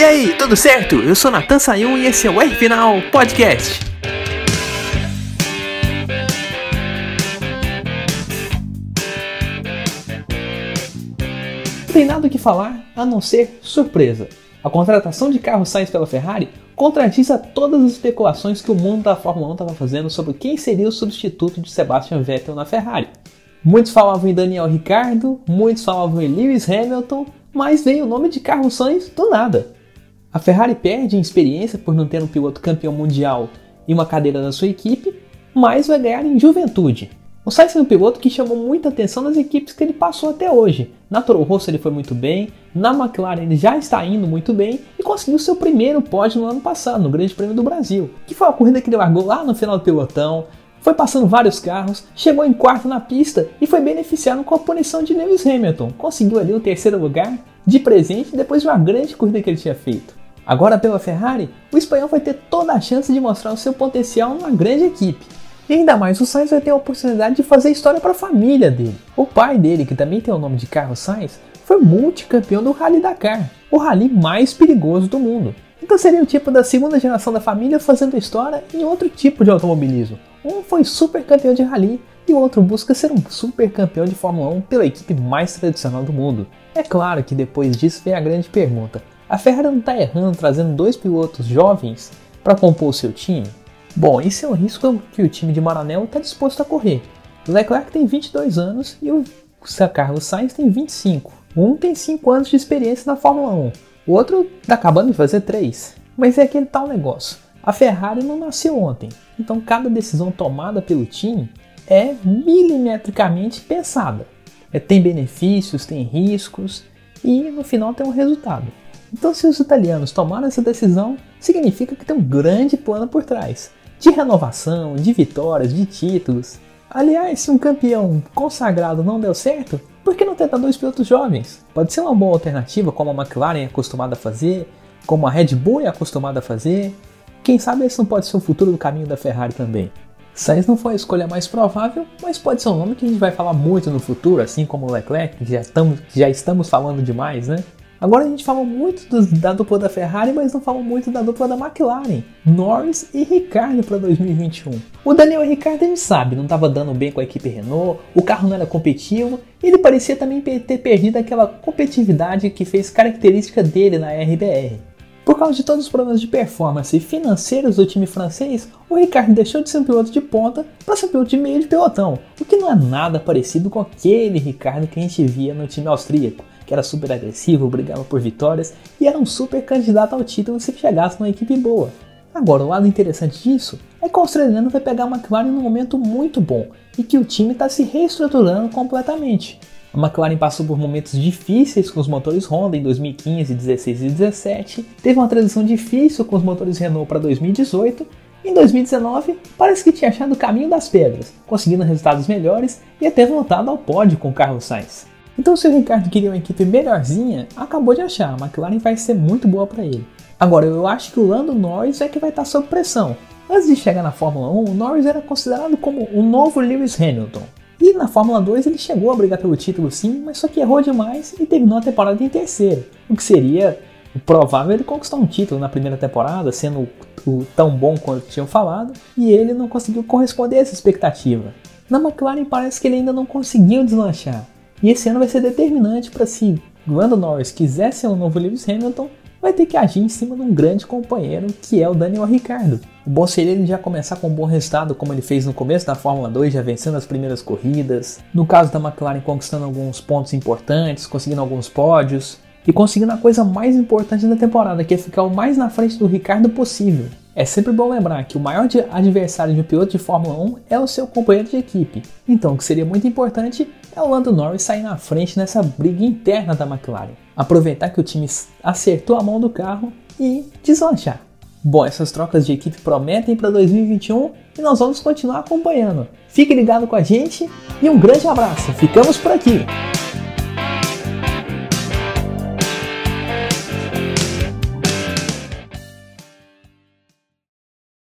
E aí, tudo certo? Eu sou Natan Sayun e esse é o R Final Podcast. Não tem nada o que falar a não ser surpresa. A contratação de Carlos Sainz pela Ferrari contradiz a todas as especulações que o mundo da Fórmula 1 estava fazendo sobre quem seria o substituto de Sebastian Vettel na Ferrari. Muitos falavam em Daniel Ricciardo, muitos falavam em Lewis Hamilton, mas veio o nome de Carlos Sainz do nada. A Ferrari perde em experiência por não ter um piloto campeão mundial e uma cadeira na sua equipe, mas vai ganhar em juventude. O Sainz é um piloto que chamou muita atenção das equipes que ele passou até hoje. Na Toro Rosso ele foi muito bem, na McLaren ele já está indo muito bem e conseguiu seu primeiro pódio no ano passado, no Grande Prêmio do Brasil, que foi a corrida que ele largou lá no final do pelotão, foi passando vários carros, chegou em quarto na pista e foi beneficiado com a punição de Lewis Hamilton. Conseguiu ali o terceiro lugar de presente depois de uma grande corrida que ele tinha feito. Agora pela Ferrari, o espanhol vai ter toda a chance de mostrar o seu potencial numa grande equipe. E ainda mais, o Sainz vai ter a oportunidade de fazer história para a família dele. O pai dele, que também tem o nome de Carlos Sainz, foi multicampeão do Rally Dakar, o rally mais perigoso do mundo. Então seria o tipo da segunda geração da família fazendo história em outro tipo de automobilismo. Um foi super campeão de rally e o outro busca ser um super campeão de Fórmula 1 pela equipe mais tradicional do mundo. É claro que depois disso vem a grande pergunta: a Ferrari não está errando trazendo dois pilotos jovens para compor o seu time? Bom, esse é um risco que o time de Maranello está disposto a correr. O Leclerc tem 22 anos e o Carlos Sainz tem 25. Um tem 5 anos de experiência na Fórmula 1, o outro está acabando de fazer 3. Mas é aquele tal negócio. A Ferrari não nasceu ontem, então cada decisão tomada pelo time é milimetricamente pensada. É, tem benefícios, tem riscos e no final tem um resultado. Então, se os italianos tomaram essa decisão, significa que tem um grande plano por trás de renovação, de vitórias, de títulos. Aliás, se um campeão consagrado não deu certo, por que não tentar dois pilotos jovens? Pode ser uma boa alternativa, como a McLaren é acostumada a fazer, como a Red Bull é acostumada a fazer. Quem sabe esse não pode ser o futuro do caminho da Ferrari também. Sainz não foi a escolha mais provável, mas pode ser um nome que a gente vai falar muito no futuro, assim como o Leclerc, que já estamos, já estamos falando demais, né? Agora a gente fala muito do, da dupla da Ferrari, mas não fala muito da dupla da McLaren, Norris e Ricardo para 2021. O Daniel Ricardo a gente sabe, não estava dando bem com a equipe Renault, o carro não era competitivo, e ele parecia também ter perdido aquela competitividade que fez característica dele na RBR. Por causa de todos os problemas de performance financeiros do time francês, o Ricardo deixou de ser um piloto de ponta para ser um piloto de meio de pelotão, o que não é nada parecido com aquele Ricardo que a gente via no time austríaco que era super agressivo, brigava por vitórias e era um super candidato ao título se chegasse numa equipe boa. Agora, o lado interessante disso é que o australiano vai pegar a McLaren num momento muito bom e que o time está se reestruturando completamente. A McLaren passou por momentos difíceis com os motores Honda em 2015, 16 e 17, teve uma transição difícil com os motores Renault para 2018 em 2019, parece que tinha achado o caminho das pedras, conseguindo resultados melhores e até voltado ao pódio com Carlos Sainz. Então, se o Ricardo queria uma equipe melhorzinha, acabou de achar, a McLaren vai ser muito boa para ele. Agora, eu acho que o Lando Norris é que vai estar sob pressão. Antes de chegar na Fórmula 1, o Norris era considerado como o novo Lewis Hamilton. E na Fórmula 2 ele chegou a brigar pelo título sim, mas só que errou demais e terminou a temporada em terceiro. O que seria provável ele conquistar um título na primeira temporada, sendo o, tão bom quanto tinham falado, e ele não conseguiu corresponder a essa expectativa. Na McLaren parece que ele ainda não conseguiu deslanchar. E esse ano vai ser determinante para se Lando Norris quiser ser o novo Lewis Hamilton, vai ter que agir em cima de um grande companheiro que é o Daniel Ricciardo. O bom seria ele já começar com um bom resultado, como ele fez no começo da Fórmula 2, já vencendo as primeiras corridas. No caso da McLaren, conquistando alguns pontos importantes, conseguindo alguns pódios e conseguindo a coisa mais importante da temporada, que é ficar o mais na frente do Ricardo possível. É sempre bom lembrar que o maior adversário de um piloto de Fórmula 1 é o seu companheiro de equipe. Então, o que seria muito importante é o Lando Norris sair na frente nessa briga interna da McLaren. Aproveitar que o time acertou a mão do carro e deslanchar. Bom, essas trocas de equipe prometem para 2021 e nós vamos continuar acompanhando. Fique ligado com a gente e um grande abraço. Ficamos por aqui.